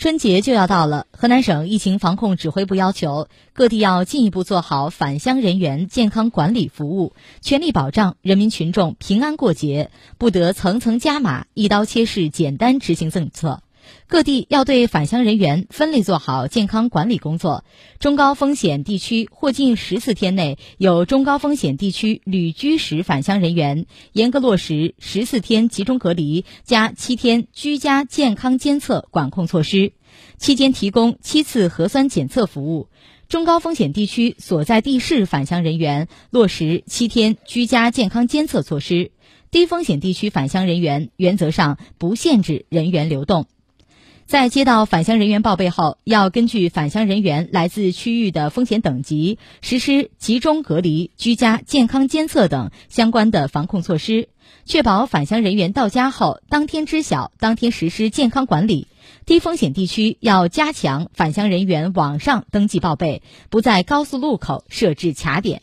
春节就要到了，河南省疫情防控指挥部要求各地要进一步做好返乡人员健康管理服务，全力保障人民群众平安过节，不得层层加码、一刀切式简单执行政策。各地要对返乡人员分类做好健康管理工作。中高风险地区或近十四天内有中高风险地区旅居时返乡人员，严格落实十四天集中隔离加七天居家健康监测管控措施，期间提供七次核酸检测服务。中高风险地区所在地市返乡人员落实七天居家健康监测措施。低风险地区返乡人员原则上不限制人员流动。在接到返乡人员报备后，要根据返乡人员来自区域的风险等级，实施集中隔离、居家健康监测等相关的防控措施，确保返乡人员到家后当天知晓、当天实施健康管理。低风险地区要加强返乡人员网上登记报备，不在高速路口设置卡点。